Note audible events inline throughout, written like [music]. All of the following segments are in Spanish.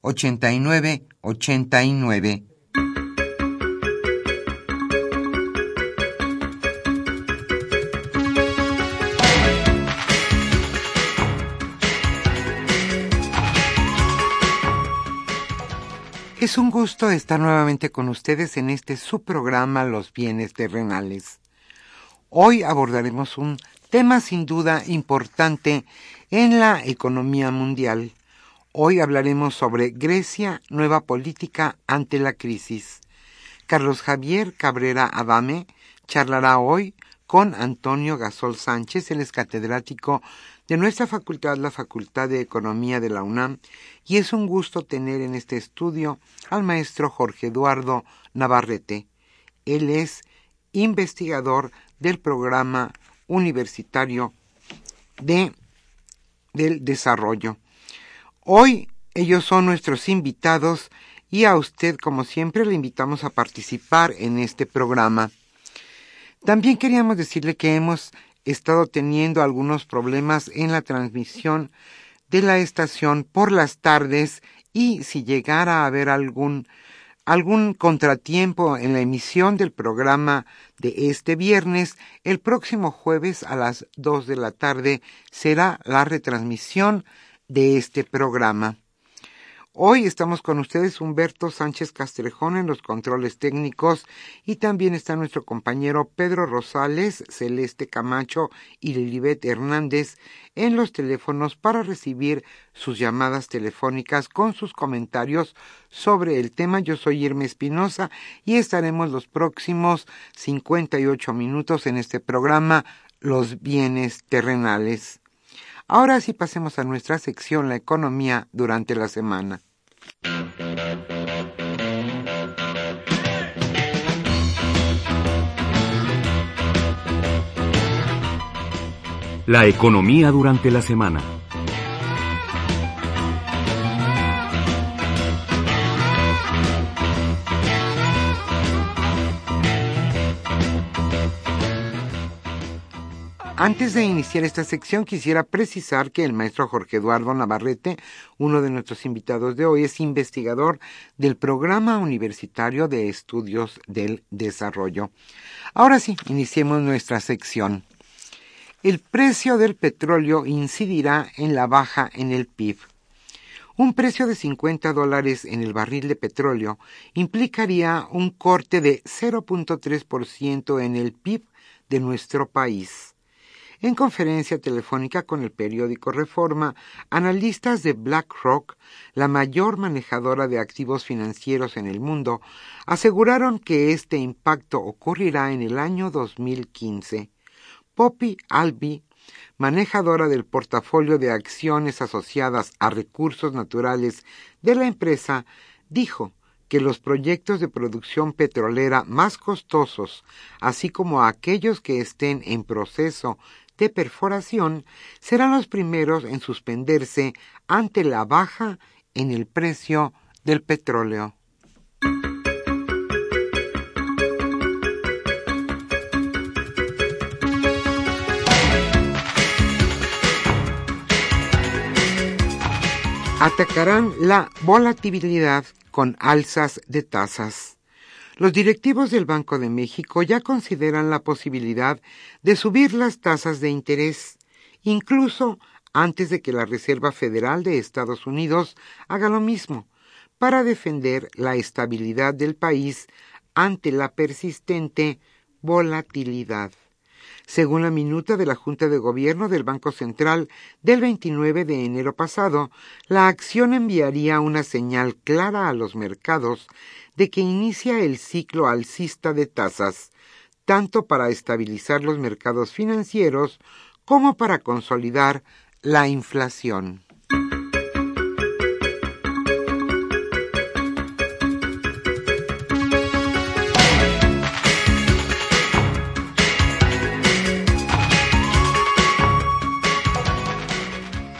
89 89. Es un gusto estar nuevamente con ustedes en este subprograma Los bienes terrenales. Hoy abordaremos un tema sin duda importante en la economía mundial, Hoy hablaremos sobre Grecia, nueva política ante la crisis. Carlos Javier Cabrera Adame charlará hoy con Antonio Gasol Sánchez, él es catedrático de nuestra facultad, la Facultad de Economía de la UNAM, y es un gusto tener en este estudio al maestro Jorge Eduardo Navarrete. Él es investigador del programa universitario de, del desarrollo. Hoy ellos son nuestros invitados y a usted, como siempre, le invitamos a participar en este programa. También queríamos decirle que hemos estado teniendo algunos problemas en la transmisión de la estación por las tardes y si llegara a haber algún algún contratiempo en la emisión del programa de este viernes, el próximo jueves a las dos de la tarde será la retransmisión de este programa. Hoy estamos con ustedes Humberto Sánchez Castrejón en los controles técnicos y también está nuestro compañero Pedro Rosales, Celeste Camacho y Lilibet Hernández en los teléfonos para recibir sus llamadas telefónicas con sus comentarios sobre el tema. Yo soy Irma Espinosa y estaremos los próximos 58 minutos en este programa Los bienes terrenales. Ahora sí pasemos a nuestra sección La economía durante la semana. La economía durante la semana. Antes de iniciar esta sección, quisiera precisar que el maestro Jorge Eduardo Navarrete, uno de nuestros invitados de hoy, es investigador del Programa Universitario de Estudios del Desarrollo. Ahora sí, iniciemos nuestra sección. El precio del petróleo incidirá en la baja en el PIB. Un precio de 50 dólares en el barril de petróleo implicaría un corte de 0.3% en el PIB de nuestro país. En conferencia telefónica con el periódico Reforma, analistas de BlackRock, la mayor manejadora de activos financieros en el mundo, aseguraron que este impacto ocurrirá en el año 2015. Poppy Albi, manejadora del portafolio de acciones asociadas a recursos naturales de la empresa, dijo que los proyectos de producción petrolera más costosos, así como aquellos que estén en proceso de perforación serán los primeros en suspenderse ante la baja en el precio del petróleo. Atacarán la volatilidad con alzas de tasas. Los directivos del Banco de México ya consideran la posibilidad de subir las tasas de interés, incluso antes de que la Reserva Federal de Estados Unidos haga lo mismo, para defender la estabilidad del país ante la persistente volatilidad según la minuta de la Junta de Gobierno del Banco Central del 29 de enero pasado, la acción enviaría una señal clara a los mercados de que inicia el ciclo alcista de tasas, tanto para estabilizar los mercados financieros como para consolidar la inflación.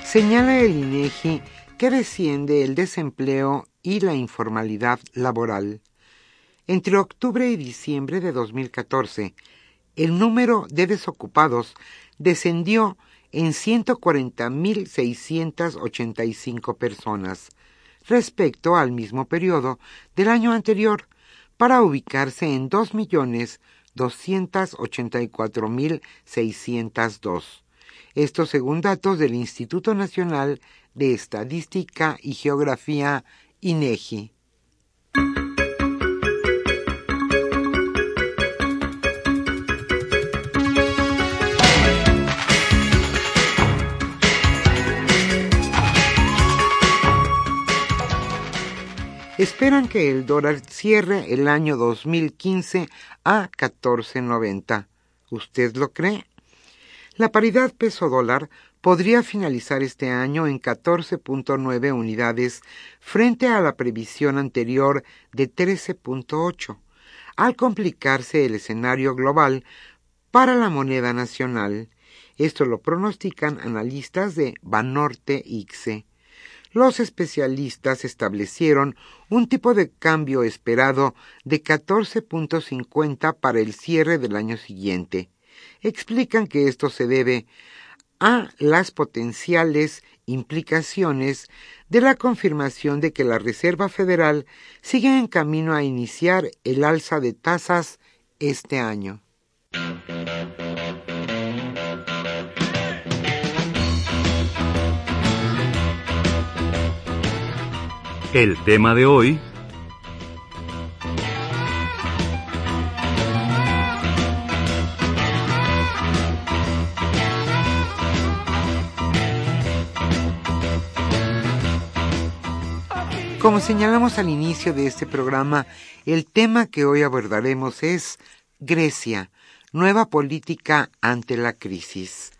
Señala el INEGI que desciende el desempleo y la informalidad laboral. Entre octubre y diciembre de 2014, el número de desocupados descendió en 140.685 personas respecto al mismo periodo del año anterior, para ubicarse en 2.284.602. Esto según datos del Instituto Nacional de Estadística y Geografía, INEGI. Esperan que el dólar cierre el año 2015 a 14.90. ¿Usted lo cree? La paridad peso-dólar podría finalizar este año en 14.9 unidades frente a la previsión anterior de 13.8, al complicarse el escenario global para la moneda nacional. Esto lo pronostican analistas de Banorte ICSE. Los especialistas establecieron un tipo de cambio esperado de 14.50 para el cierre del año siguiente explican que esto se debe a las potenciales implicaciones de la confirmación de que la Reserva Federal sigue en camino a iniciar el alza de tasas este año. El tema de hoy Como señalamos al inicio de este programa, el tema que hoy abordaremos es Grecia, nueva política ante la crisis.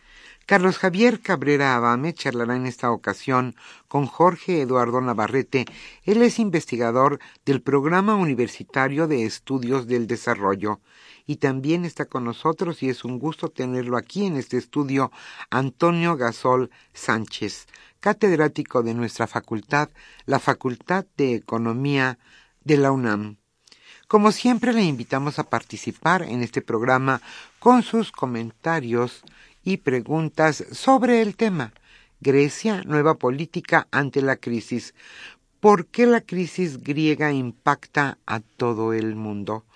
Carlos Javier Cabrera Abame charlará en esta ocasión con Jorge Eduardo Navarrete. Él es investigador del Programa Universitario de Estudios del Desarrollo y también está con nosotros y es un gusto tenerlo aquí en este estudio Antonio Gasol Sánchez catedrático de nuestra facultad, la Facultad de Economía de la UNAM. Como siempre le invitamos a participar en este programa con sus comentarios y preguntas sobre el tema Grecia, nueva política ante la crisis. ¿Por qué la crisis griega impacta a todo el mundo?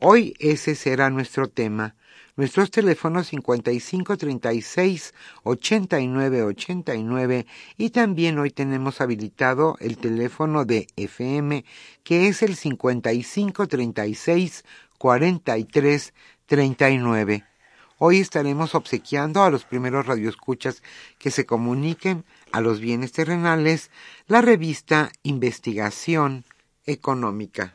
Hoy ese será nuestro tema. Nuestros teléfonos 5536 8989 y también hoy tenemos habilitado el teléfono de FM que es el 5536 4339. Hoy estaremos obsequiando a los primeros radioescuchas que se comuniquen a los bienes terrenales la revista Investigación Económica.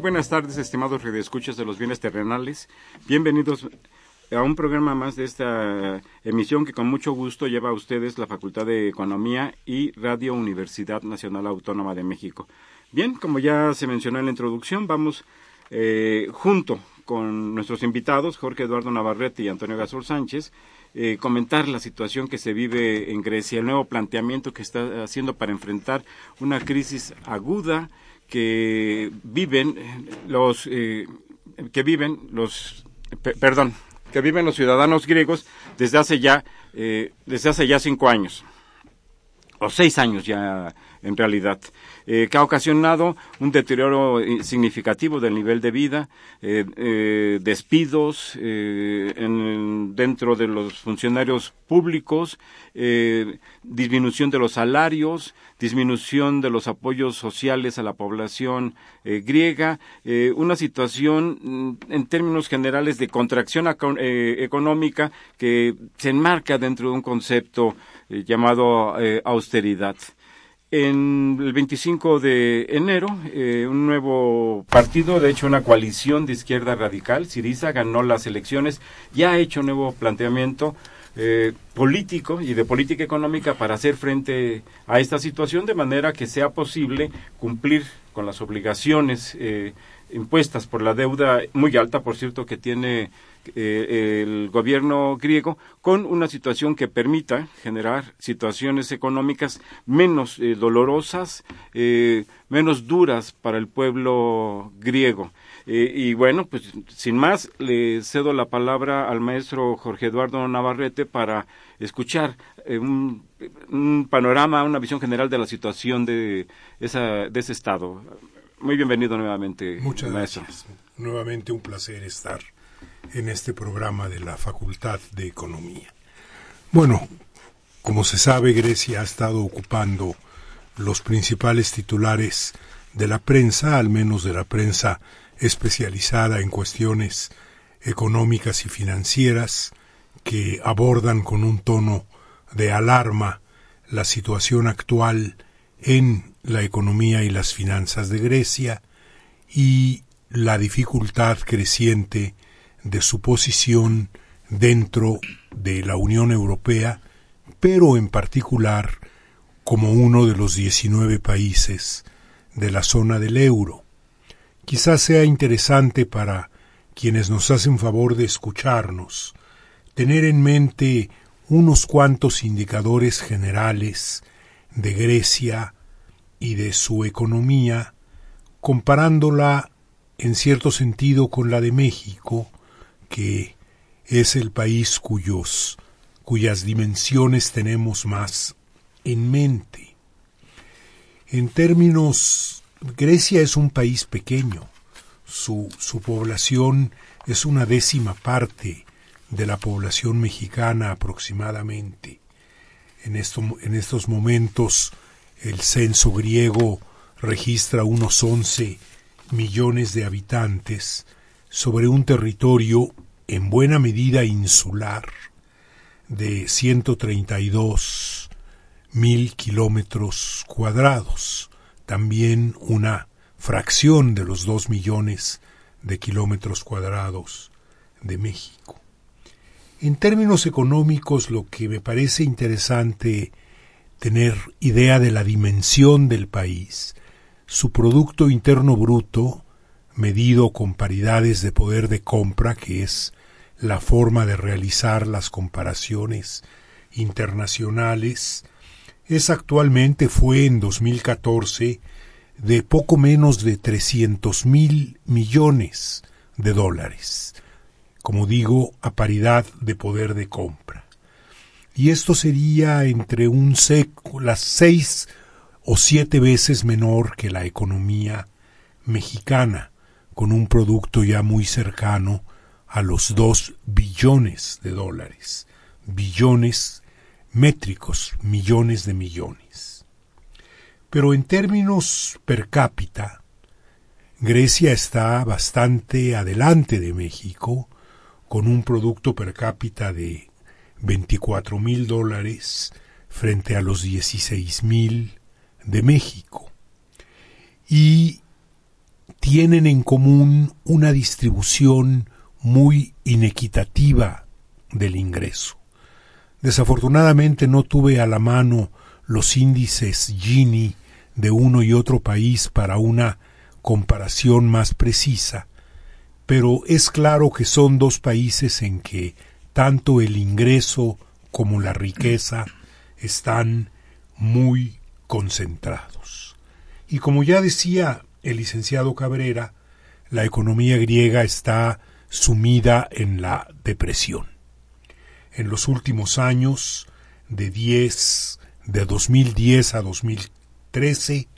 Buenas tardes, estimados redescuchas de los bienes terrenales. Bienvenidos a un programa más de esta emisión que con mucho gusto lleva a ustedes la Facultad de Economía y Radio Universidad Nacional Autónoma de México. Bien, como ya se mencionó en la introducción, vamos eh, junto con nuestros invitados, Jorge Eduardo Navarrete y Antonio Gasol Sánchez, eh, comentar la situación que se vive en Grecia, el nuevo planteamiento que está haciendo para enfrentar una crisis aguda que viven los eh, que viven los perdón que viven los ciudadanos griegos desde hace ya eh, desde hace ya cinco años o seis años ya en realidad eh, que ha ocasionado un deterioro eh, significativo del nivel de vida, eh, despidos en, dentro de los funcionarios públicos, disminución de los salarios, disminución de los apoyos sociales a la población griega, una situación mm, en términos generales de contracción económica que se enmarca dentro de un concepto llamado austeridad. En el 25 de enero, eh, un nuevo partido, de hecho una coalición de izquierda radical, Siriza, ganó las elecciones, ya ha hecho un nuevo planteamiento eh, político y de política económica para hacer frente a esta situación de manera que sea posible cumplir con las obligaciones eh, impuestas por la deuda muy alta, por cierto, que tiene eh, el gobierno griego con una situación que permita generar situaciones económicas menos eh, dolorosas, eh, menos duras para el pueblo griego. y bueno, pues sin más, le cedo la palabra al maestro Jorge Eduardo Navarrete para escuchar un, un, panorama, una visión general de la situación de, esa, de ese Estado. Muy bienvenido nuevamente. Muchas gracias. Nuevamente un placer estar en este programa de la Facultad de Economía. Bueno, como se sabe, Grecia ha estado ocupando los principales titulares de la prensa, al menos de la prensa especializada en cuestiones económicas y financieras, que abordan con un tono de alarma la situación actual en la economía y las finanzas de Grecia y la dificultad creciente de su posición dentro de la Unión Europea, pero en particular como uno de los 19 países de la zona del euro. Quizás sea interesante para quienes nos hacen favor de escucharnos tener en mente unos cuantos indicadores generales de Grecia y de su economía, comparándola en cierto sentido con la de México, que es el país cuyos, cuyas dimensiones tenemos más en mente. En términos, Grecia es un país pequeño, su, su población es una décima parte de la población mexicana aproximadamente. En, esto, en estos momentos el censo griego registra unos 11 millones de habitantes, sobre un territorio en buena medida insular de 132 mil kilómetros cuadrados, también una fracción de los dos millones de kilómetros cuadrados de México. En términos económicos, lo que me parece interesante tener idea de la dimensión del país, su Producto Interno Bruto medido con paridades de poder de compra, que es la forma de realizar las comparaciones internacionales, es actualmente, fue en 2014, de poco menos de 300 mil millones de dólares, como digo, a paridad de poder de compra. Y esto sería entre un seco, las seis o siete veces menor que la economía mexicana, con un producto ya muy cercano a los dos billones de dólares, billones métricos, millones de millones. Pero en términos per cápita, Grecia está bastante adelante de México, con un producto per cápita de 24 mil dólares frente a los 16 mil de México. Y tienen en común una distribución muy inequitativa del ingreso. Desafortunadamente no tuve a la mano los índices Gini de uno y otro país para una comparación más precisa, pero es claro que son dos países en que tanto el ingreso como la riqueza están muy concentrados. Y como ya decía el licenciado Cabrera, la economía griega está sumida en la depresión. En los últimos años, de 10, de 2010 a 2013,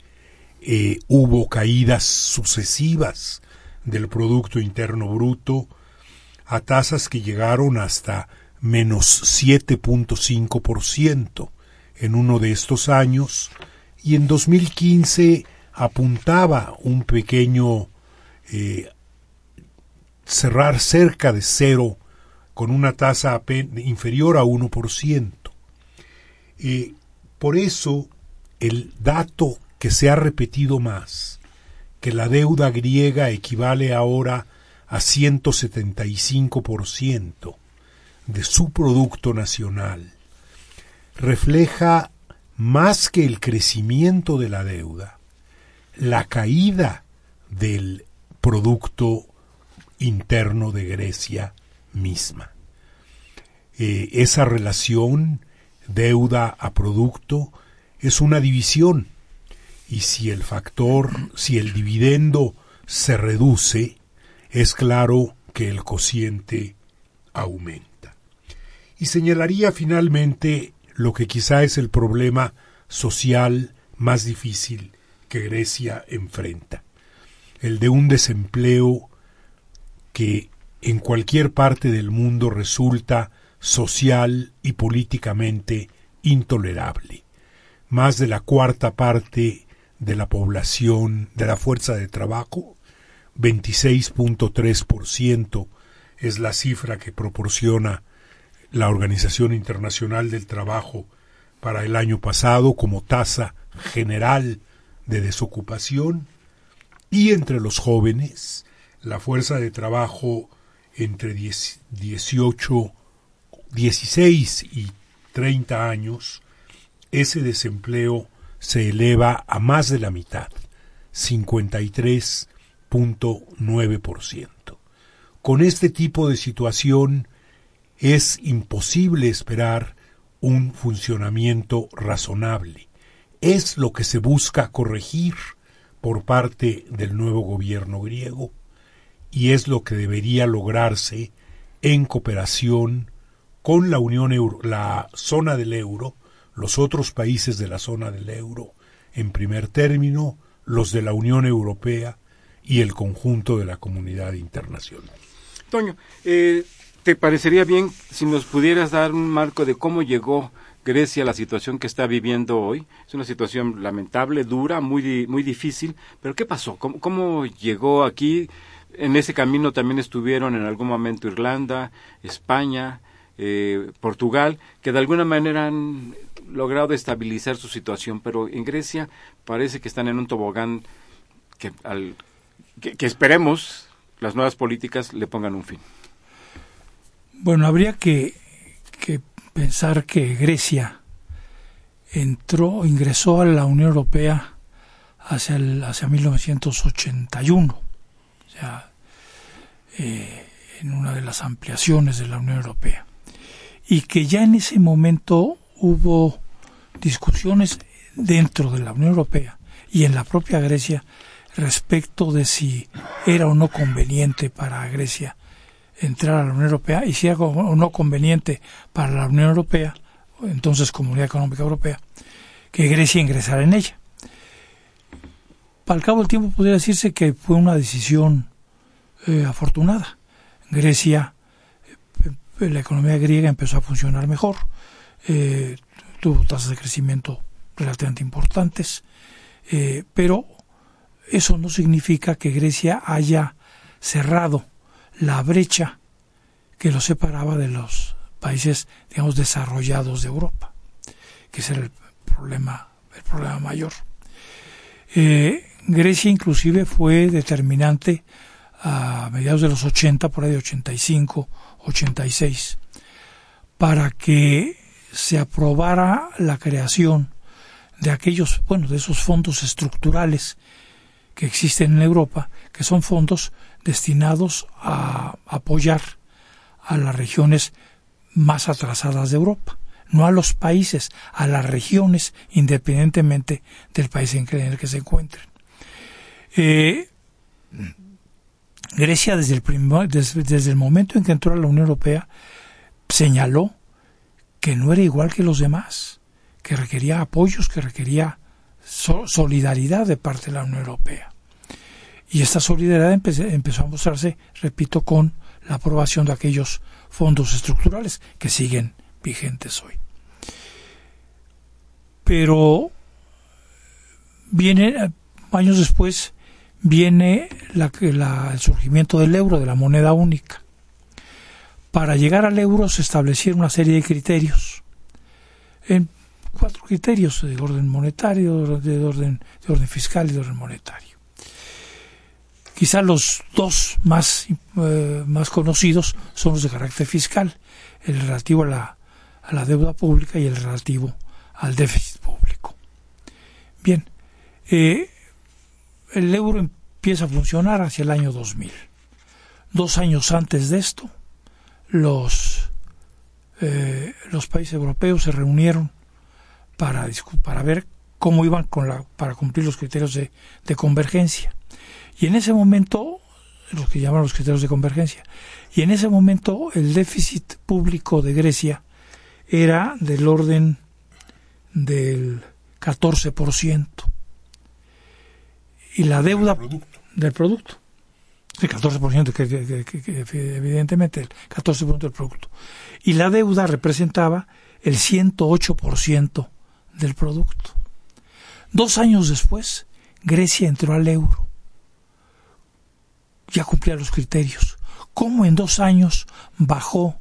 eh, hubo caídas sucesivas del Producto Interno Bruto a tasas que llegaron hasta menos 7.5% en uno de estos años y en 2015 apuntaba un pequeño eh, cerrar cerca de cero con una tasa inferior a 1%. Eh, por eso el dato que se ha repetido más, que la deuda griega equivale ahora a 175% de su Producto Nacional, refleja más que el crecimiento de la deuda, la caída del Producto Interno de Grecia misma. Eh, esa relación deuda a producto es una división y si el factor, si el dividendo se reduce, es claro que el cociente aumenta. Y señalaría finalmente lo que quizá es el problema social más difícil que Grecia enfrenta, el de un desempleo que en cualquier parte del mundo resulta social y políticamente intolerable. Más de la cuarta parte de la población de la fuerza de trabajo, 26.3% es la cifra que proporciona la Organización Internacional del Trabajo para el año pasado como tasa general de desocupación y entre los jóvenes la fuerza de trabajo entre 18, 16 y 30 años, ese desempleo se eleva a más de la mitad, 53.9%. Con este tipo de situación es imposible esperar un funcionamiento razonable. Es lo que se busca corregir por parte del nuevo gobierno griego y es lo que debería lograrse en cooperación con la Unión la zona del euro, los otros países de la zona del euro, en primer término, los de la Unión Europea y el conjunto de la comunidad internacional. Toño, eh, ¿te parecería bien si nos pudieras dar un marco de cómo llegó Grecia la situación que está viviendo hoy? Es una situación lamentable, dura, muy, muy difícil, pero ¿qué pasó? ¿Cómo, cómo llegó aquí? En ese camino también estuvieron en algún momento Irlanda, España, eh, Portugal, que de alguna manera han logrado estabilizar su situación, pero en Grecia parece que están en un tobogán que, al, que, esperemos las nuevas políticas le pongan un fin. Bueno, habría que, que pensar que Grecia entró, ingresó a la Unión Europea hacia, el, hacia 1981 eh, en una de las ampliaciones de la Unión Europea. Y que ya en ese momento hubo discusiones dentro de la Unión Europea y en la propia Grecia respecto de si era o no conveniente para Grecia entrar a la Unión Europea y si era o no conveniente para la Unión Europea, entonces Comunidad Económica Europea, que Grecia ingresara en ella. Al cabo del tiempo podría decirse que fue una decisión eh, afortunada. Grecia, eh, la economía griega empezó a funcionar mejor, eh, tuvo tasas de crecimiento relativamente importantes, pero eso no significa que Grecia haya cerrado la brecha que lo separaba de los países, digamos, desarrollados de Europa, que ese era el problema, el problema mayor. Grecia inclusive fue determinante a mediados de los 80, por ahí de 85, 86, para que se aprobara la creación de aquellos, bueno, de esos fondos estructurales que existen en Europa, que son fondos destinados a apoyar a las regiones más atrasadas de Europa, no a los países, a las regiones, independientemente del país en el que se encuentren. Eh, Grecia desde el, desde, el momento en que entró a la Unión Europea señaló que no era igual que los demás, que requería apoyos, que requería solidaridad de parte de la Unión Europea. Y esta solidaridad empezó a mostrarse, repito, con la aprobación de aquellos fondos estructurales que siguen vigentes hoy. Pero viene años después viene el surgimiento del euro, de la moneda única. Para llegar al euro se establecieron una serie de criterios, en cuatro criterios de orden monetario, de orden, de orden fiscal y de orden monetario. Quizá los dos más, eh, más conocidos son los de carácter fiscal, el relativo a la, a la deuda pública y el relativo al déficit público. Bien, eh, el euro empieza a funcionar hacia el año 2000. Dos años antes de esto, los, eh, los países europeos se reunieron para, para ver cómo iban con la, para cumplir los criterios de, de convergencia. Y en ese momento, los que llaman los criterios de convergencia, y en ese momento el déficit público de Grecia era del orden del 14% y la deuda del producto. El 14%, que, evidentemente, el 14% del producto. Y la deuda representaba el 108% del producto. Dos años después, Grecia entró al euro. Ya cumplía los criterios. ¿Cómo en dos años bajó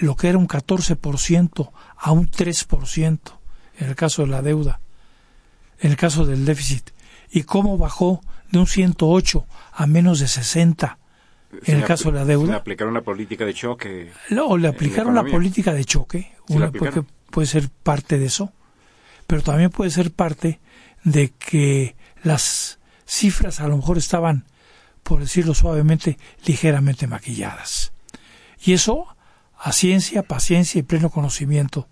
lo que era un 14% a un 3% en el caso de la deuda, en el caso del déficit? y cómo bajó de un 108 a menos de 60 en el caso de la deuda. Le aplicaron la política de choque. No, le aplicaron la, política de choque, una, porque puede ser parte de eso, pero también puede ser parte de que las cifras a lo mejor estaban, por decirlo suavemente, ligeramente maquilladas. Y eso a ciencia, paciencia y pleno conocimiento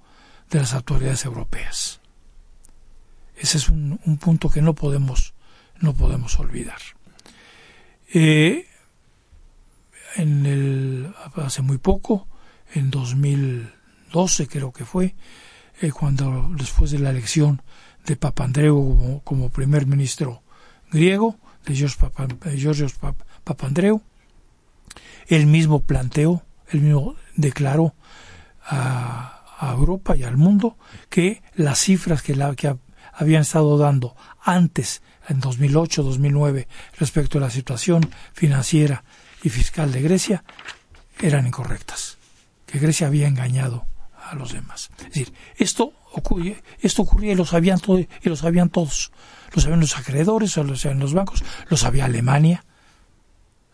de las autoridades europeas. Ese es un, punto que no podemos, no podemos olvidar. Eh, en el, hace muy poco, en 2012 creo que fue, eh, cuando después de la elección de Papandreou como, primer ministro griego, de Georgios Papandreou, él mismo planteó, él mismo declaró a, Europa y al mundo que las cifras que, la, que habían estado dando antes, en 2008, 2009, respecto a la situación financiera y fiscal de Grecia, eran incorrectas, que Grecia había engañado a los demás. Es decir, esto ocurría, esto ocurría y lo sabían, todo, y lo sabían todos. Lo sabían los acreedores, lo sabían los bancos, lo sabía Alemania,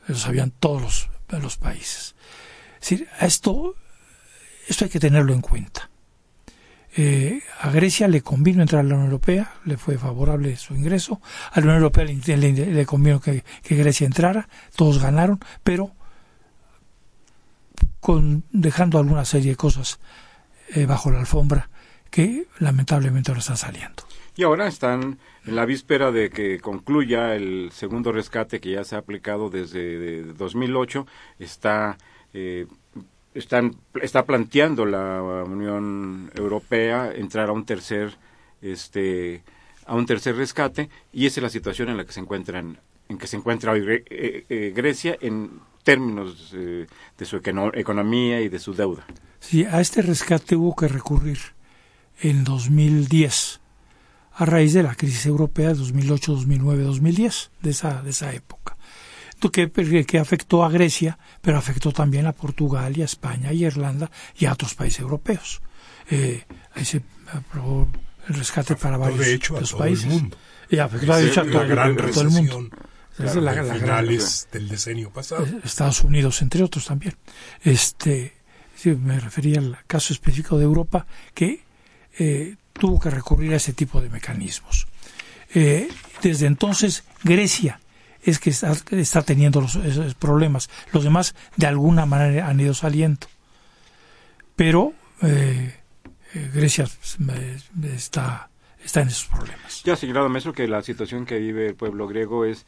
lo sabían todos los, países. Es decir, esto, esto hay que tenerlo en cuenta. Eh, a Grecia le convino entrar a la Unión Europea, le fue favorable su ingreso. A la Unión Europea le, convino que, Grecia entrara, todos ganaron, pero dejando alguna serie de cosas eh, bajo la alfombra que lamentablemente no están saliendo. Y ahora están en la víspera de que concluya el segundo rescate que ya se ha aplicado desde 2008. Está eh, están, está planteando la Unión Europea entrar a un tercer este a un tercer rescate y esa es la situación en la que se encuentran en que se encuentra hoy Grecia en términos de su economía y de su deuda. Sí, a este rescate hubo que recurrir en 2010 a raíz de la crisis europea de 2008, 2009, 2010, de esa, de esa época, que, que afectó a Grecia, pero afectó también a Portugal y a España y a Irlanda y a otros países europeos. Eh, ahí se aprobó el rescate para varios de hecho, los a países. Todo el mundo. Y afectó, de hecho, a todo, gran todo el mundo. Claro, la, finales del decenio pasado. Eh, Estados Unidos, entre otros también. Este, me refería al caso específico de Europa que eh, tuvo que recurrir a ese tipo de mecanismos. Eh, desde entonces, Grecia es que está, está teniendo los, esos problemas. Los demás, de alguna manera, han ido saliendo. Pero eh, eh Grecia eh, está, está en esos problemas. Ya señalado, maestro, que la situación que vive el pueblo griego es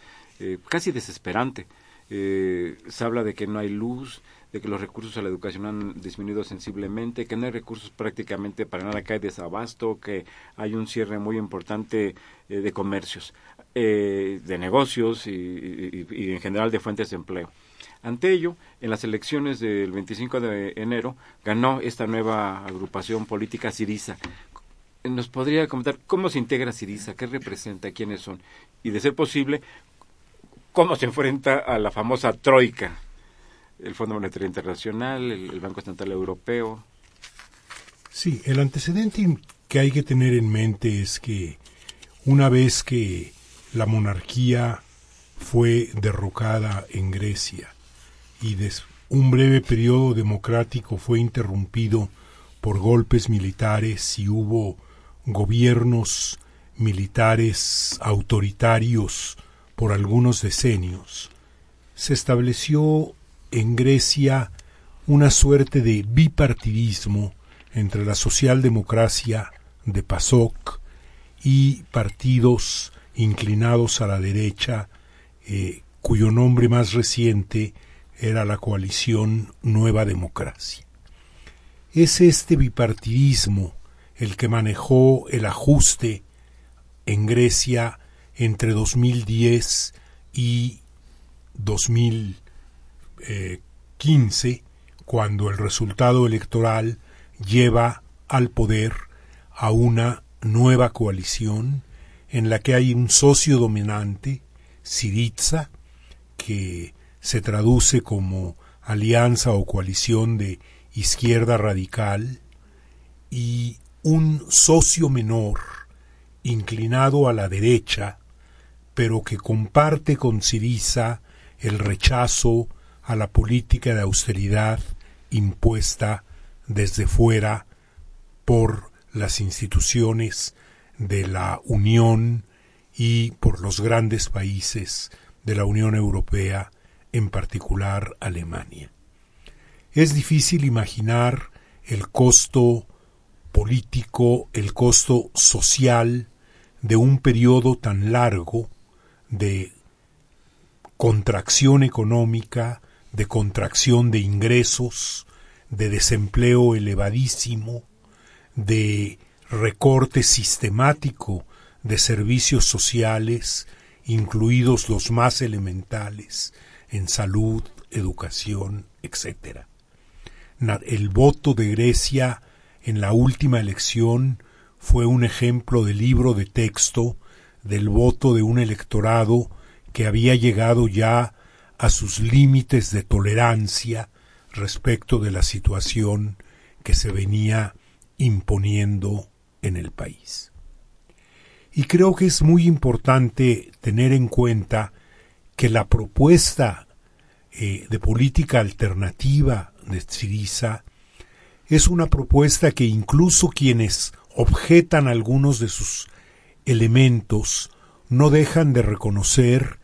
casi desesperante. Se habla de que no hay luz, de que los recursos a la educación han disminuido sensiblemente, que no hay recursos prácticamente para nada, que hay desabasto, que hay un cierre muy importante eh, de comercios, eh, de negocios y, y, en general de fuentes de empleo. Ante ello, en las elecciones del 25 de enero ganó esta nueva agrupación política Siriza. ¿Nos podría comentar cómo se integra Siriza? ¿Qué representa? ¿Quiénes son? Y, de ser posible, cómo se enfrenta a la famosa Troika el Fondo Monetario Internacional, el, Banco Central Europeo. Sí, el antecedente que hay que tener en mente es que una vez que la monarquía fue derrocada en Grecia y un breve periodo democrático fue interrumpido por golpes militares y hubo gobiernos militares autoritarios por algunos decenios, se estableció en Grecia una suerte de bipartidismo entre la socialdemocracia de PASOK y partidos inclinados a la derecha, eh, cuyo nombre más reciente era la coalición Nueva Democracia. Es este bipartidismo el que manejó el ajuste en Grecia entre 2010 y 2015, cuando el resultado electoral lleva al poder a una nueva coalición en la que hay un socio dominante, Siriza, que se traduce como alianza o coalición de izquierda radical, y un socio menor, inclinado a la derecha, pero que comparte con Siriza el rechazo a la política de austeridad impuesta desde fuera por las instituciones de la Unión y por los grandes países de la Unión Europea, en particular Alemania. Es difícil imaginar el costo político, el costo social de un periodo tan largo de contracción económica, de contracción de ingresos, de desempleo elevadísimo, de recorte sistemático de servicios sociales, incluidos los más elementales, en salud, educación, etc. El voto de Grecia en la última elección fue un ejemplo de libro de texto del voto de un electorado que había llegado ya a sus límites de tolerancia respecto de la situación que se venía imponiendo en el país. Y creo que es muy importante tener en cuenta que la propuesta eh, de política alternativa de Syriza es una propuesta que incluso quienes objetan algunos de sus elementos no dejan de reconocer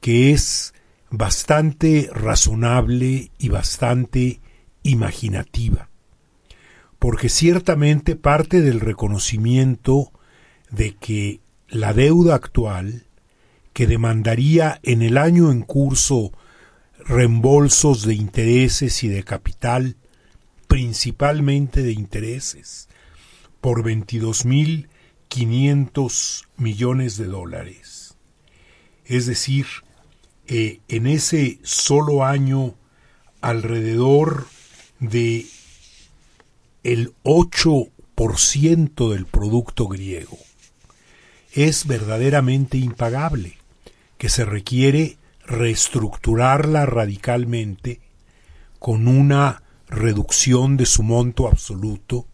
que es bastante razonable y bastante imaginativa, porque ciertamente parte del reconocimiento de que la deuda actual, que demandaría en el año en curso reembolsos de intereses y de capital, principalmente de intereses, por 22.500 millones de dólares, es decir, eh, en ese solo año alrededor de el 8% del producto griego. Es verdaderamente impagable, que se requiere reestructurarla radicalmente con una reducción de su monto absoluto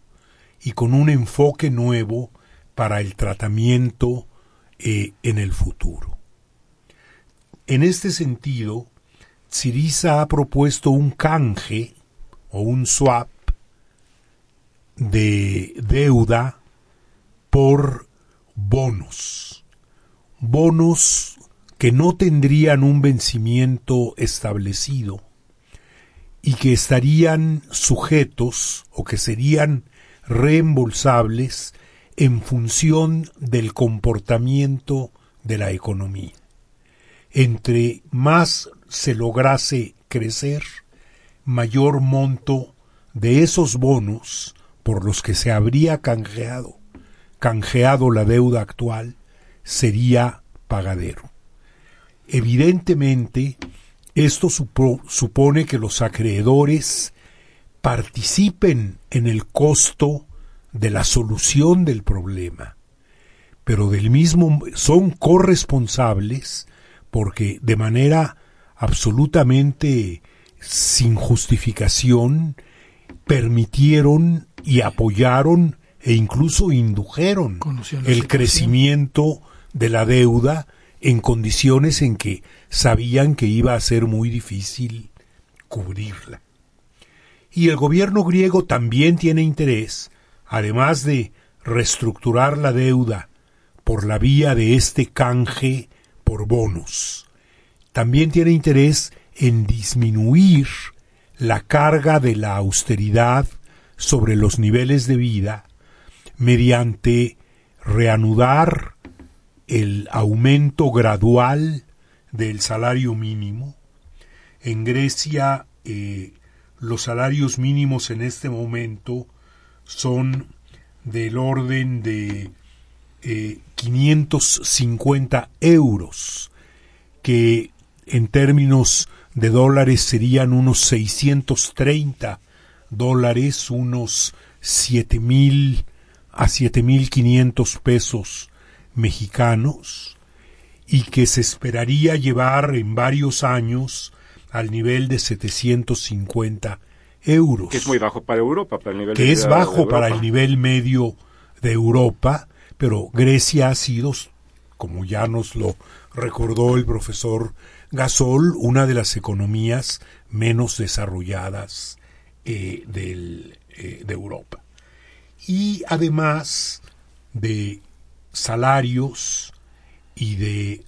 y con un enfoque nuevo para el tratamiento eh, en el futuro. En este sentido, Siriza ha propuesto un canje o un swap de deuda por bonos. Bonos que no tendrían un vencimiento establecido y que estarían sujetos o que serían reembolsables en función del comportamiento de la economía. Entre más se lograse crecer, mayor monto de esos bonos por los que se habría canjeado, canjeado la deuda actual sería pagadero. Evidentemente, esto supone que los acreedores participen en el costo de la solución del problema, pero del mismo son corresponsables porque de manera absolutamente sin justificación permitieron y apoyaron e incluso indujeron el crecimiento de la deuda en condiciones en que sabían que iba a ser muy difícil cubrirla. Y el gobierno griego también tiene interés, además de reestructurar la deuda por la vía de este canje por bonos, también tiene interés en disminuir la carga de la austeridad sobre los niveles de vida mediante reanudar el aumento gradual del salario mínimo. En Grecia eh, los salarios mínimos en este momento son del orden de 550 eh, euros, que en términos de dólares serían unos 630 dólares, unos siete mil a siete mil quinientos pesos mexicanos y que se esperaría llevar en varios años al nivel de 750 euros. Que es muy bajo para Europa, para el nivel que es bajo para el nivel medio de Europa, pero Grecia ha sido, como ya nos lo recordó el profesor Gasol, una de las economías menos desarrolladas eh, eh, de Europa. Y además de salarios y de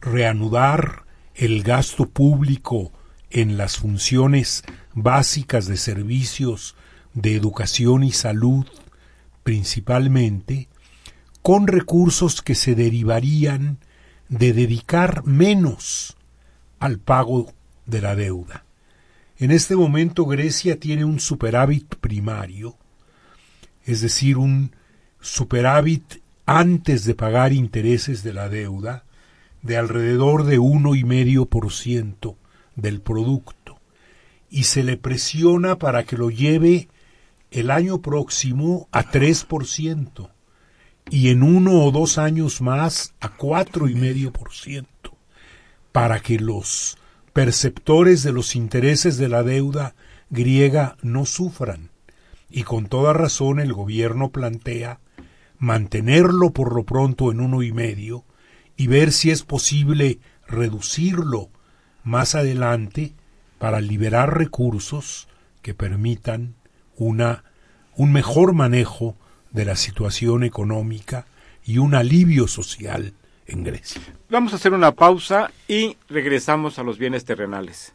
reanudar el gasto público en las funciones básicas de servicios de educación y salud principalmente, con recursos que se derivarían de dedicar menos al pago de la deuda. En este momento Grecia tiene un superávit primario, es decir, un superávit antes de pagar intereses de la deuda de alrededor de uno y medio por ciento del producto y se le presiona para que lo lleve el año próximo a tres por ciento y en uno o dos años más a cuatro y medio por ciento, para que los perceptores de los intereses de la deuda griega no sufran. Y con toda razón el gobierno plantea mantenerlo por lo pronto en uno y medio y ver si es posible reducirlo más adelante para liberar recursos que permitan una un mejor manejo de la situación económica y un alivio social en Grecia. Vamos a hacer una pausa y regresamos a los bienes terrenales.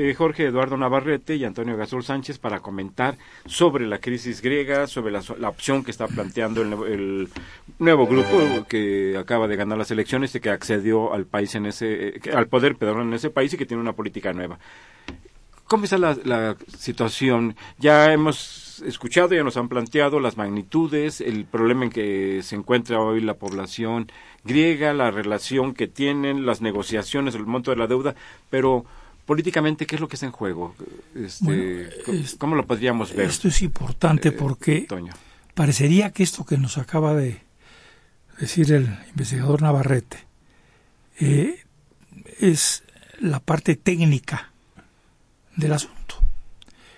eh, Jorge Eduardo Navarrete y Antonio Gasol Sánchez para comentar sobre la crisis griega, sobre la, opción que está planteando el, nuevo grupo que acaba de ganar las elecciones y que accedió al país en ese, eh, al poder, perdón, en ese país y que tiene una política nueva. ¿Cómo está la, situación? Ya hemos escuchado, ya nos han planteado las magnitudes, el problema en que se encuentra hoy la población griega, la relación que tienen, las negociaciones, el monto de la deuda, pero políticamente, ¿qué es lo que está en juego? Este, ¿Cómo lo podríamos ver? Esto es importante eh, porque parecería que esto que nos acaba de decir el investigador Navarrete eh, es la parte técnica del asunto.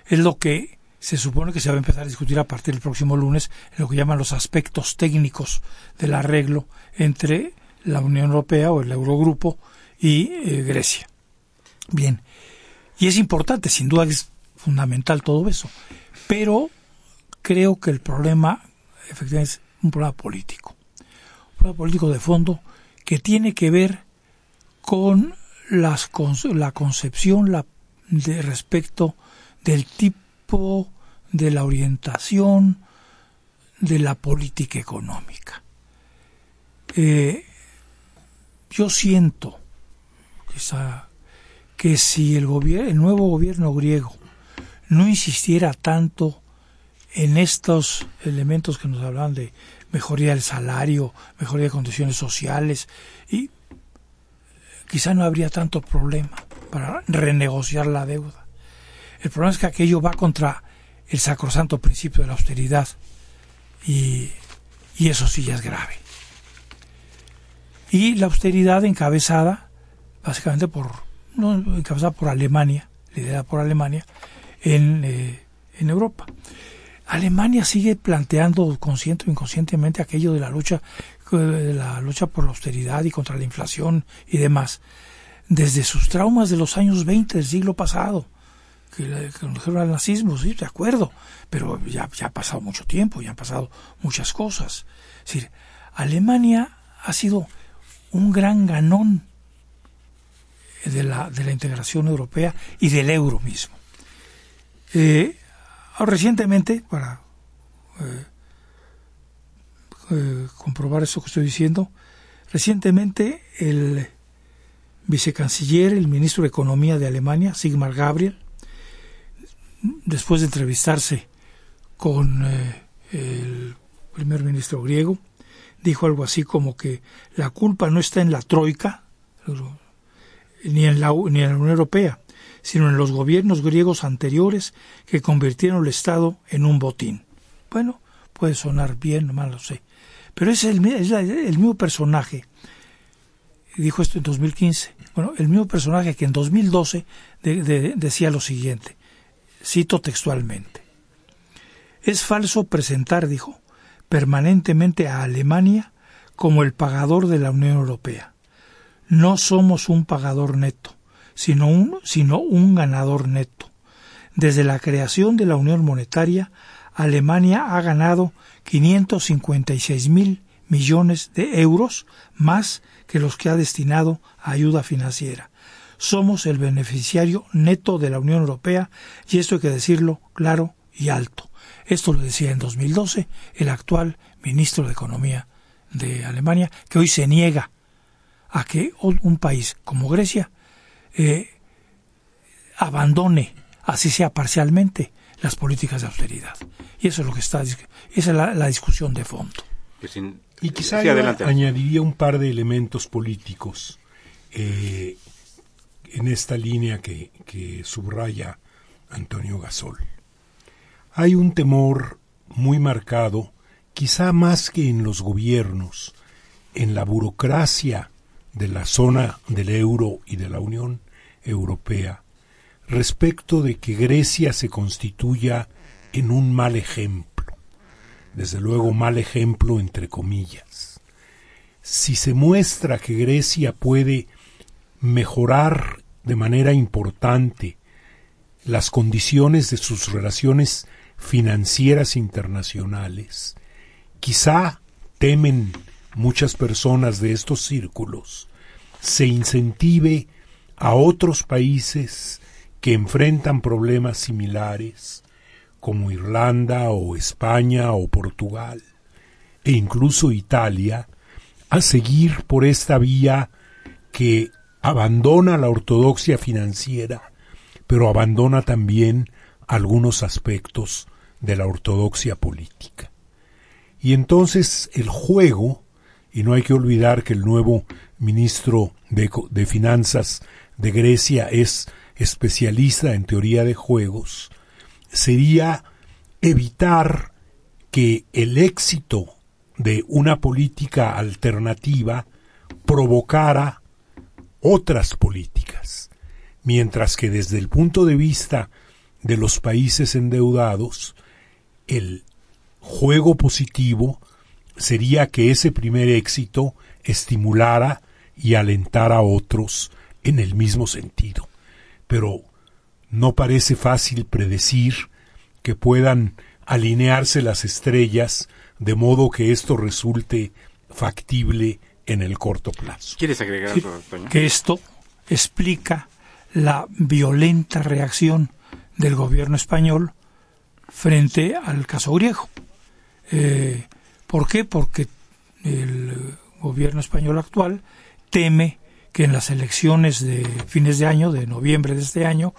Es lo que se supone que se va a empezar a discutir a partir del próximo lunes, en lo que llaman los aspectos técnicos del arreglo entre la Unión Europea o el Eurogrupo y eh, Grecia. Bien, y es importante, sin duda es fundamental todo eso, pero creo que el problema efectivamente es un problema político, un problema político de fondo que tiene que ver con las, la concepción, la de respecto del tipo de la orientación de la política económica. Eh, yo siento quizá que si el, nuevo gobierno griego no insistiera tanto en estos elementos que nos hablan de mejoría del salario, mejoría de condiciones sociales, y quizá no habría tanto problema para renegociar la deuda. El problema es que aquello va contra el sacrosanto principio de la austeridad y, eso sí ya es grave. Y la austeridad encabezada básicamente por no, encabezada por Alemania, liderada por Alemania en, eh, en Europa. Alemania sigue planteando consciente o inconscientemente aquello de la lucha de la lucha por la austeridad y contra la inflación y demás desde sus traumas de los años 20 del siglo pasado, que, condujeron al nazismo, sí, de acuerdo, pero ya, ya, ha pasado mucho tiempo, ya han pasado muchas cosas. Es decir, Alemania ha sido un gran ganón de la, de la integración europea y del euro mismo. Eh, recientemente, para eh, eh, comprobar eso que estoy diciendo, recientemente el vicecanciller, el ministro de Economía de Alemania, Sigmar Gabriel, después de entrevistarse con eh, el primer ministro griego, dijo algo así como que la culpa no está en la Troika, ni en la, ni en la Unión Europea, sino en los gobiernos griegos anteriores que convirtieron el Estado en un botín. Bueno, puede sonar bien, no mal lo sé. Pero es el, es el mismo personaje dijo esto en 2015. Bueno, el mismo personaje que en 2012 decía lo siguiente, cito textualmente, es falso presentar, dijo, permanentemente a Alemania como el pagador de la Unión Europea. No somos un pagador neto, sino un, ganador neto. Desde la creación de la Unión Monetaria, Alemania ha ganado 556 mil millones de euros más que los que ha destinado a ayuda financiera. Somos el beneficiario neto de la Unión Europea y esto hay que decirlo claro y alto. Esto lo decía en 2012 el actual ministro de Economía de Alemania, que hoy se niega a que un país como Grecia eh, abandone, así sea parcialmente, las políticas de austeridad. Y eso es lo que está, esa es la, discusión de fondo. Pues y quizá añadiría un par de elementos políticos eh, en esta línea que, que subraya Antonio Gasol. Hay un temor muy marcado, quizá más que en los gobiernos, en la burocracia de la zona del euro y de la Unión Europea, respecto de que Grecia se constituya en un mal ejemplo, desde luego mal ejemplo entre comillas. Si se muestra que Grecia puede mejorar de manera importante las condiciones de sus relaciones financieras internacionales, quizá temen muchas personas de estos círculos, se incentive a otros países que enfrentan problemas similares, como Irlanda o España o Portugal, e incluso Italia, a seguir por esta vía que abandona la ortodoxia financiera, pero abandona también algunos aspectos de la ortodoxia política. Y entonces el juego, y no hay que olvidar que el nuevo ministro de, de Finanzas de Grecia es especialista en teoría de juegos, sería evitar que el éxito de una política alternativa provocara otras políticas, mientras que desde el punto de vista de los países endeudados, el juego positivo sería que ese primer éxito estimulara y alentara a otros en el mismo sentido pero no parece fácil predecir que puedan alinearse las estrellas de modo que esto resulte factible en el corto plazo. ¿Quieres agregar algo, Que esto explica la violenta reacción del gobierno español frente al caso griego. Eh, ¿Por qué? Porque el gobierno español actual teme que en las elecciones de fines de año, de noviembre de este año,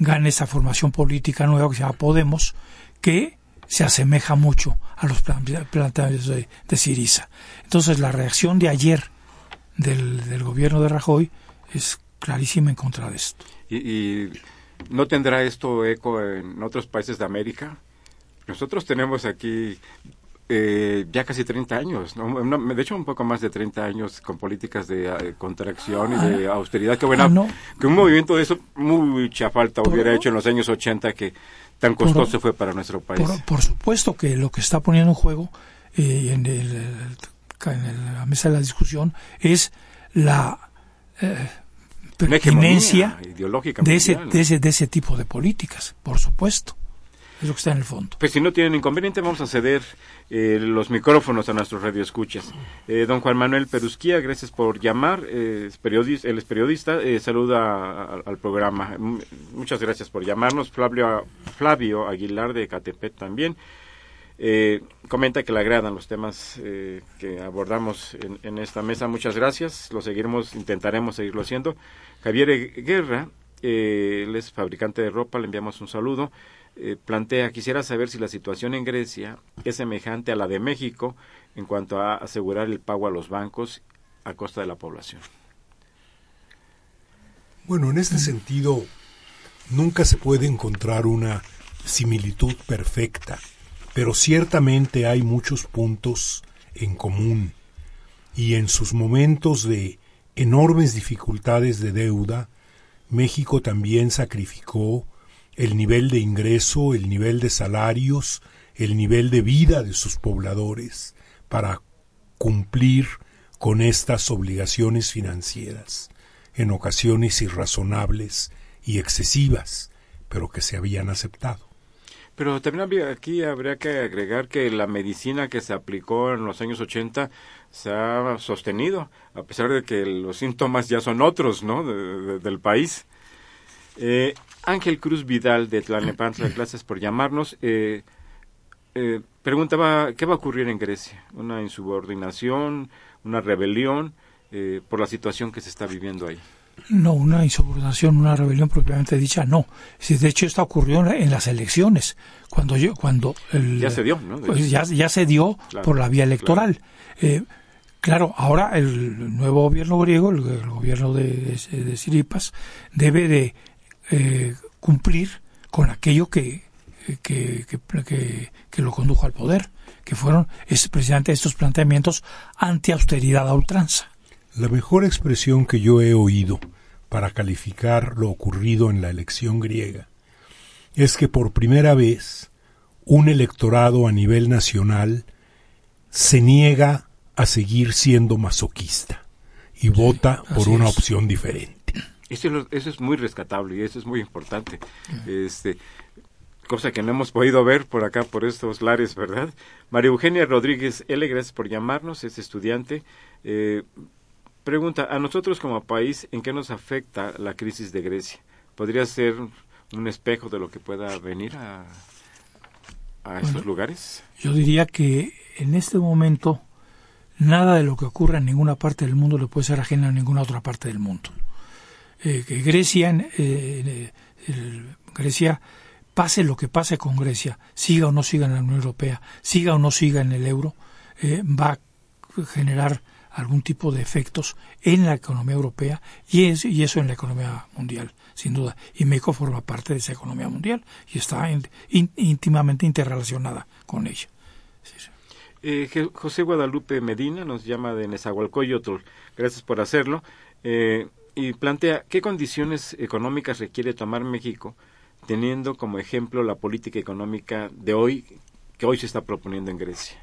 gane esa formación política nueva que se llama Podemos, que se asemeja mucho a los planteamientos de, de Siriza. Entonces la reacción de ayer del, gobierno de Rajoy es clarísima en contra de esto. ¿Y, no tendrá esto eco en otros países de América? Nosotros tenemos aquí eh, ya casi 30 años, de hecho un poco más de 30 años con políticas de eh, contracción y de ah. austeridad. Que, bueno, ah, que un movimiento de eso mucha falta hubiera hecho en los años 80 que tan costoso fue para nuestro país. Por, supuesto que lo que está poniendo en juego eh, en, la mesa de la discusión es la pertinencia de ese, de, ese, de ese tipo de políticas, por supuesto. Es lo que está en el fondo. Pues si no tienen inconveniente, vamos a ceder eh, los micrófonos a nuestros radioescuchas. Eh, don Juan Manuel Perusquía, gracias por llamar. Eh, periodista, él es periodista. Eh, saluda al programa. muchas gracias por llamarnos. Flavio, Flavio Aguilar de Catepet también. comenta que le agradan los temas que abordamos en, en, esta mesa. Muchas gracias. Lo seguiremos, intentaremos seguirlo haciendo. Javier Guerra, él es fabricante de ropa. Le enviamos un saludo. Eh, plantea, quisiera saber si la situación en Grecia es semejante a la de México en cuanto a asegurar el pago a los bancos a costa de la población. Bueno, en este sentido, nunca se puede encontrar una similitud perfecta, pero ciertamente hay muchos puntos en común y en sus momentos de enormes dificultades de deuda, México también sacrificó el nivel de ingreso, el nivel de salarios, el nivel de vida de sus pobladores para cumplir con estas obligaciones financieras, en ocasiones irrazonables y excesivas, pero que se habían aceptado. Pero también aquí habría que agregar que la medicina que se aplicó en los años 80 se ha sostenido, a pesar de que los síntomas ya son otros, ¿no?, del país. Eh, Ángel Cruz Vidal de Tlalnepantla, [clears throat] gracias por llamarnos. Eh, eh, preguntaba, ¿qué va a ocurrir en Grecia? ¿Una insubordinación, una rebelión eh, por la situación que se está viviendo ahí? No, una insubordinación, una rebelión propiamente dicha, no. De hecho, esto ocurrió en las elecciones, cuando yo, cuando ya se dio, ¿no? Pues ya, ya, se dio por la vía electoral. Claro. ahora el nuevo gobierno griego, el, gobierno de, de Siripas, debe de eh, cumplir con aquello que, que, que, lo condujo al poder, que fueron es precisamente estos planteamientos anti-austeridad a ultranza. La mejor expresión que yo he oído para calificar lo ocurrido en la elección griega es que por primera vez un electorado a nivel nacional se niega a seguir siendo masoquista y vota por una opción diferente. Eso, eso, es muy rescatable y eso es muy importante. Este, cosa que no hemos podido ver por acá, por estos lares, ¿verdad? María Eugenia Rodríguez L., gracias por llamarnos, es estudiante. Eh, pregunta, a nosotros como país, ¿en qué nos afecta la crisis de Grecia? ¿Podría ser un espejo de lo que pueda venir a, a estos lugares? Yo diría que en este momento nada de lo que ocurra en ninguna parte del mundo le puede ser ajeno a ninguna otra parte del mundo. Eh, que Grecia, eh, Grecia pase lo que pase con Grecia, siga o no siga en la Unión Europea, siga o no siga en el euro, eh, va a generar algún tipo de efectos en la economía europea y, y eso en la economía mundial, sin duda. Y México forma parte de esa economía mundial y está íntimamente interrelacionada con ella. Eh, José Guadalupe Medina nos llama de Nezahualcóyotl. Gracias por hacerlo. Eh, y plantea qué condiciones económicas requiere tomar México teniendo como ejemplo la política económica de hoy que hoy se está proponiendo en Grecia?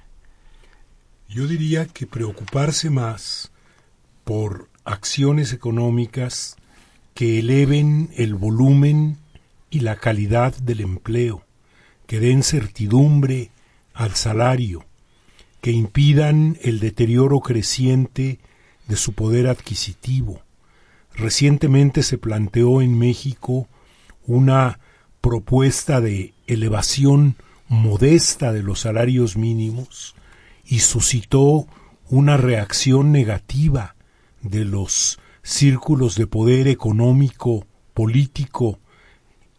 Yo diría que preocuparse más por acciones económicas que eleven el volumen y la calidad del empleo, que den certidumbre al salario, que impidan el deterioro creciente de su poder adquisitivo. Recientemente se planteó en México una propuesta de elevación modesta de los salarios mínimos y suscitó una reacción negativa de los círculos de poder económico, político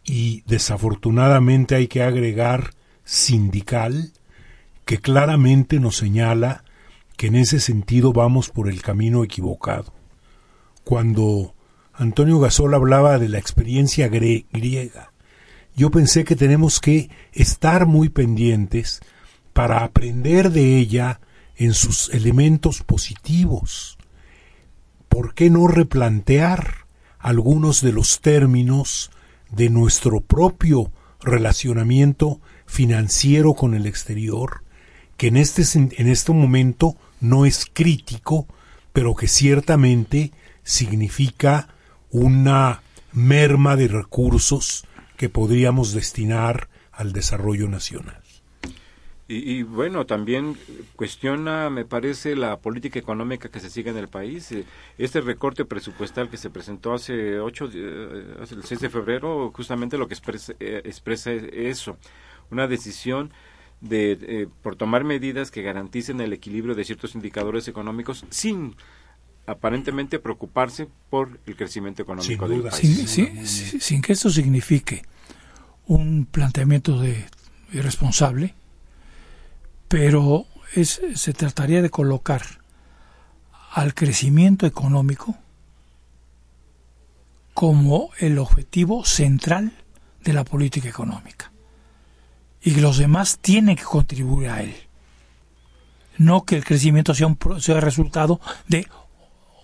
y desafortunadamente hay que agregar sindical, que claramente nos señala que en ese sentido vamos por el camino equivocado. Cuando Antonio Gasol hablaba de la experiencia griega, yo pensé que tenemos que estar muy pendientes para aprender de ella en sus elementos positivos. ¿Por qué no replantear algunos de los términos de nuestro propio relacionamiento financiero con el exterior, que en este, en este momento no es crítico, pero que ciertamente significa una merma de recursos que podríamos destinar al desarrollo nacional. Y, bueno, también cuestiona, me parece, la política económica que se sigue en el país. Eh, este recorte presupuestal que se presentó hace, ocho, eh, hace el 6 de febrero, justamente lo que expresa, eh, expresa eso, una decisión de, por tomar medidas que garanticen el equilibrio de ciertos indicadores económicos sin aparentemente preocuparse por el crecimiento económico del país. Sin, que eso signifique un planteamiento de irresponsable, pero es, se trataría de colocar al crecimiento económico como el objetivo central de la política económica. Y que los demás tienen que contribuir a él. No que el crecimiento sea un sea resultado de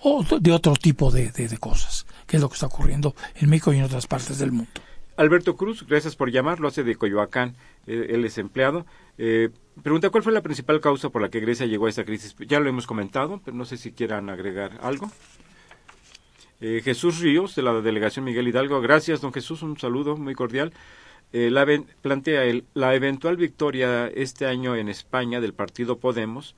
o de otro tipo de, de, cosas, que es lo que está ocurriendo en México y en otras partes del mundo. Alberto Cruz, gracias por llamar, lo hace de Coyoacán, eh, él es empleado. Eh, pregunta, ¿cuál fue la principal causa por la que Grecia llegó a esta crisis? Ya lo hemos comentado, pero no sé si quieran agregar algo. Eh, Jesús Ríos, de la delegación Miguel Hidalgo, gracias, don Jesús, un saludo muy cordial. la, plantea la eventual victoria este año en España del partido Podemos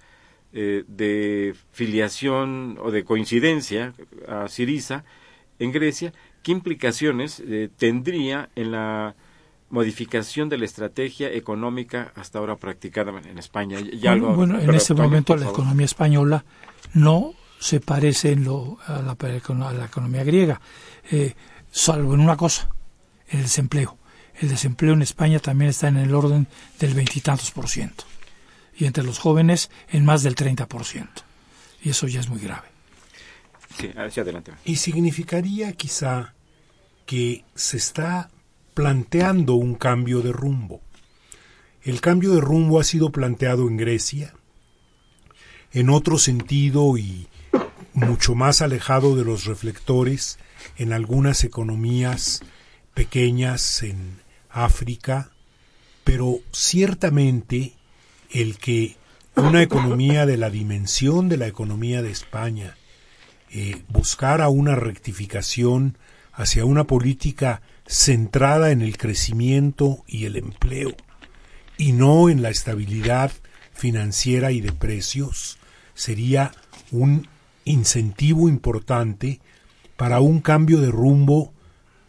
eh, de filiación o de coincidencia a Siriza en Grecia, ¿qué implicaciones eh, tendría en la modificación de la estrategia económica hasta ahora practicada en España? bueno, en este momento la economía española no se parece en lo, a, la, economía griega, eh, salvo en una cosa, el desempleo. El desempleo en España también está en el orden del veintitantos por ciento y entre los jóvenes en más del 30%. Y eso ya es muy grave. Sí, hacia adelante. Y significaría quizá que se está planteando un cambio de rumbo. El cambio de rumbo ha sido planteado en Grecia, en otro sentido y mucho más alejado de los reflectores en algunas economías pequeñas en África, pero ciertamente el que una economía de la dimensión de la economía de España eh, buscara una rectificación hacia una política centrada en el crecimiento y el empleo y no en la estabilidad financiera y de precios sería un incentivo importante para un cambio de rumbo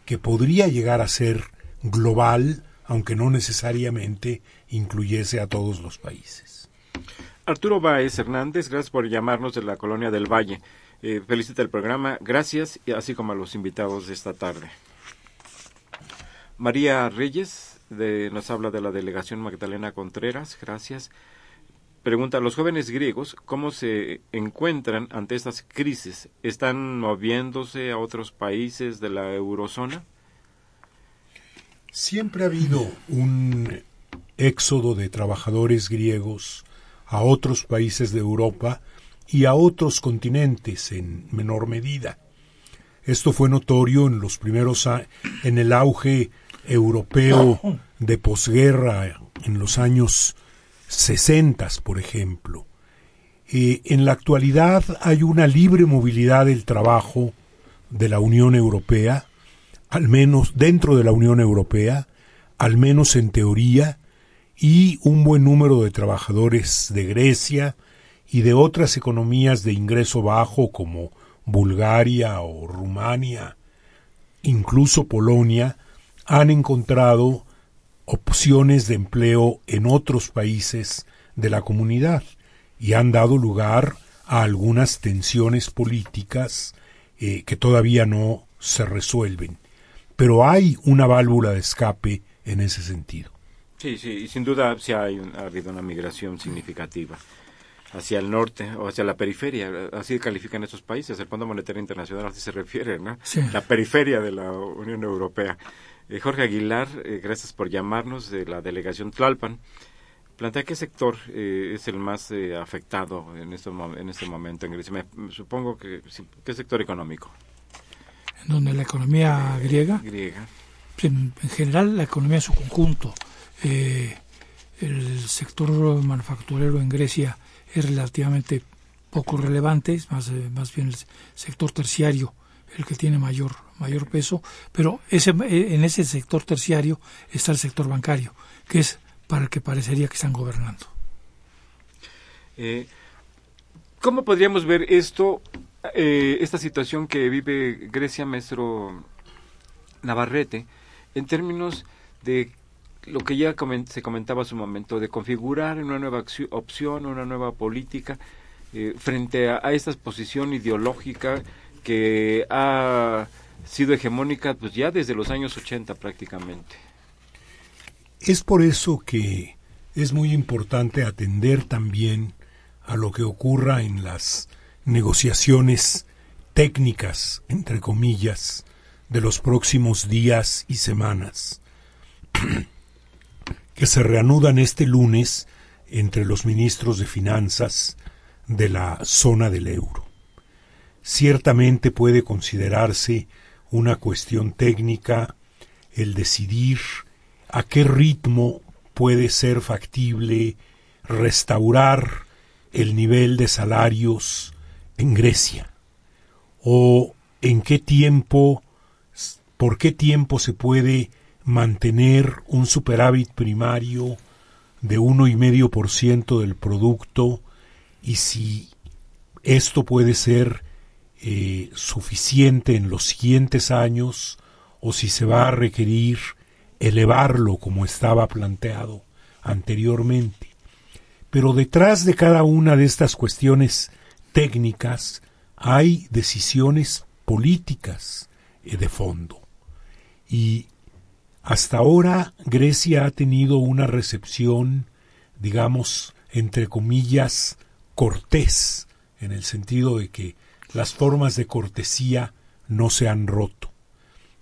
que podría llegar a ser global, aunque no necesariamente incluyese a todos los países. Arturo Báez Hernández, gracias por llamarnos de la colonia del Valle. Eh, felicita el programa, gracias, y así como a los invitados de esta tarde. María Reyes de, nos habla de la delegación Magdalena Contreras, gracias. Pregunta los jóvenes griegos cómo se encuentran ante estas crisis. ¿Están moviéndose a otros países de la eurozona? Siempre ha habido un éxodo de trabajadores griegos a otros países de Europa y a otros continentes en menor medida. Esto fue notorio en los primeros en el auge europeo de posguerra en los años sesentas, por ejemplo. Eh, en la actualidad hay una libre movilidad del trabajo de la Unión Europea al menos dentro de la Unión Europea, al menos en teoría, y un buen número de trabajadores de Grecia y de otras economías de ingreso bajo como Bulgaria o Rumania, incluso Polonia, han encontrado opciones de empleo en otros países de la comunidad y han dado lugar a algunas tensiones políticas eh, que todavía no se resuelven pero hay una válvula de escape en ese sentido. Sí, sí, y sin duda sí hay ha habido una migración significativa hacia el norte o hacia la periferia, así califican estos países, el Fondo Monetario Internacional así se refiere, ¿no? La periferia de la Unión Europea. Eh, Jorge Aguilar, eh, gracias por llamarnos de la delegación Tlalpan. Plantea qué sector eh, es el más afectado en este, en este momento en Grecia. supongo que qué sector económico donde la economía griega, En, general la economía en su conjunto, eh, el sector manufacturero en Grecia es relativamente poco relevante, más, eh, más bien el sector terciario el que tiene mayor mayor peso, pero ese, en ese sector terciario está el sector bancario, que es para el que parecería que están gobernando. Eh, ¿Cómo podríamos ver esto eh, esta situación que vive Grecia, maestro Navarrete, en términos de lo que ya se comentaba hace un momento, de configurar una nueva opción, una nueva política eh, frente a, esta posición ideológica que ha sido hegemónica pues ya desde los años 80 prácticamente. Es por eso que es muy importante atender también a lo que ocurra en las negociaciones técnicas, entre comillas, de los próximos días y semanas, [clears throat] que se reanudan este lunes entre los ministros de Finanzas de la zona del euro. Ciertamente puede considerarse una cuestión técnica el decidir a qué ritmo puede ser factible restaurar el nivel de salarios en Grecia? ¿O en qué tiempo, por qué tiempo se puede mantener un superávit primario de uno y medio por ciento del producto y si esto puede ser eh, suficiente en los siguientes años o si se va a requerir elevarlo como estaba planteado anteriormente. Pero detrás de cada una de estas cuestiones técnicas, hay decisiones políticas eh, de fondo. Y hasta ahora Grecia ha tenido una recepción, digamos, entre comillas, cortés, en el sentido de que las formas de cortesía no se han roto,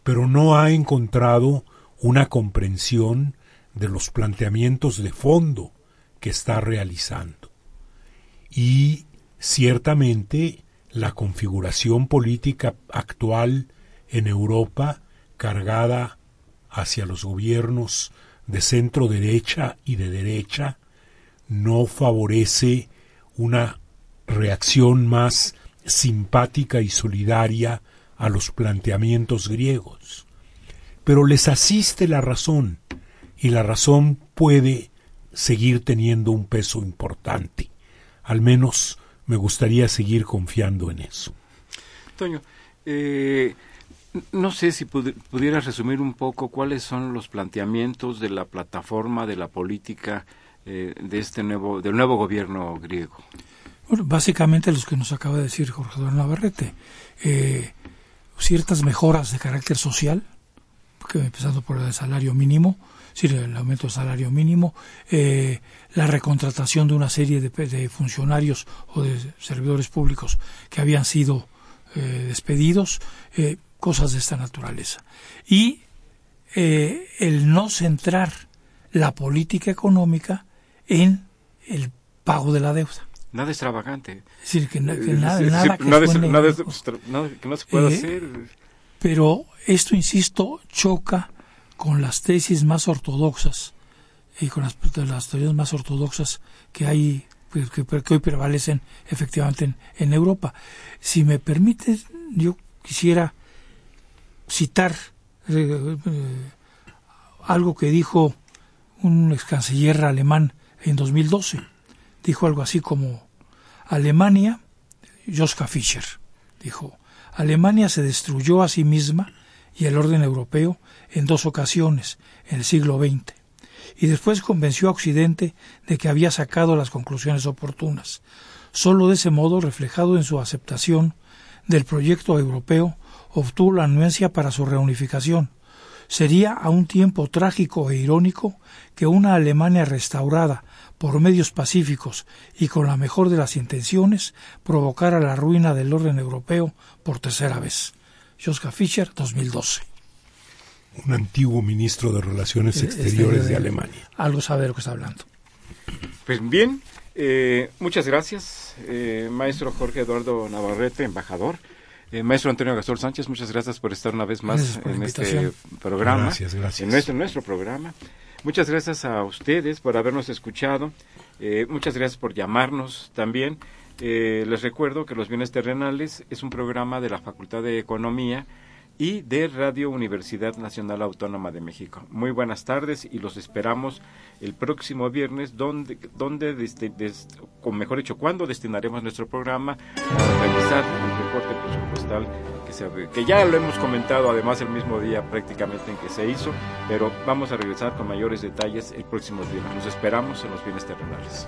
pero no ha encontrado una comprensión de los planteamientos de fondo que está realizando. Y Ciertamente, la configuración política actual en Europa cargada hacia los gobiernos de centro derecha y de derecha no favorece una reacción más simpática y solidaria a los planteamientos griegos. Pero les asiste la razón, y la razón puede seguir teniendo un peso importante. Al menos me gustaría seguir confiando en eso. Toño, eh, no sé si pudieras resumir un poco cuáles son los planteamientos de la plataforma de la política eh, de este nuevo del nuevo gobierno griego. Bueno, básicamente los que nos acaba de decir Jorge Eduardo Navarrete, eh, ciertas mejoras de carácter social, empezando por el salario mínimo, el aumento del salario mínimo, eh, la recontratación de una serie de, funcionarios o de servidores públicos que habían sido eh, despedidos, eh, cosas de esta naturaleza. Y el no centrar la política económica en el pago de la deuda. Nada extravagante. Es decir, que, nada, nada, que, que no se puede hacer. Pero esto, insisto, choca con las tesis más ortodoxas y con las, teorías más ortodoxas que hay pues, que, hoy prevalecen efectivamente en, Europa. Si me permite, yo quisiera citar eh, eh, algo que dijo un ex canciller alemán en 2012. Dijo algo así como Alemania, Joschka Fischer, dijo, Alemania se destruyó a sí misma y el orden europeo en dos ocasiones en el siglo XX, y después convenció a Occidente de que había sacado las conclusiones oportunas. Solo de ese modo, reflejado en su aceptación del proyecto europeo, obtuvo la anuencia para su reunificación. Sería a un tiempo trágico e irónico que una Alemania restaurada por medios pacíficos y con la mejor de las intenciones provocara la ruina del orden europeo por tercera vez. Joschka Fischer, 2012. Un antiguo ministro de Relaciones eh, Exteriores de, Alemania. Algo sabe de lo que está hablando. Pues bien, eh, muchas gracias, eh, maestro Jorge Eduardo Navarrete, embajador. Maestro Antonio Gasol Sánchez, muchas gracias por estar una vez más en este programa. Gracias, gracias. En nuestro, nuestro programa. Muchas gracias a ustedes por habernos escuchado. muchas gracias por llamarnos también. Eh, les recuerdo que Los Bienes Terrenales es un programa de la Facultad de Economía y de Radio Universidad Nacional Autónoma de México. Muy buenas tardes y los esperamos el próximo viernes, donde, donde con mejor dicho, cuando destinaremos nuestro programa a realizar el reporte presupuestal que, que ya lo hemos comentado además el mismo día prácticamente en que se hizo, pero vamos a regresar con mayores detalles el próximo viernes. Los esperamos en Los Bienes Terrenales.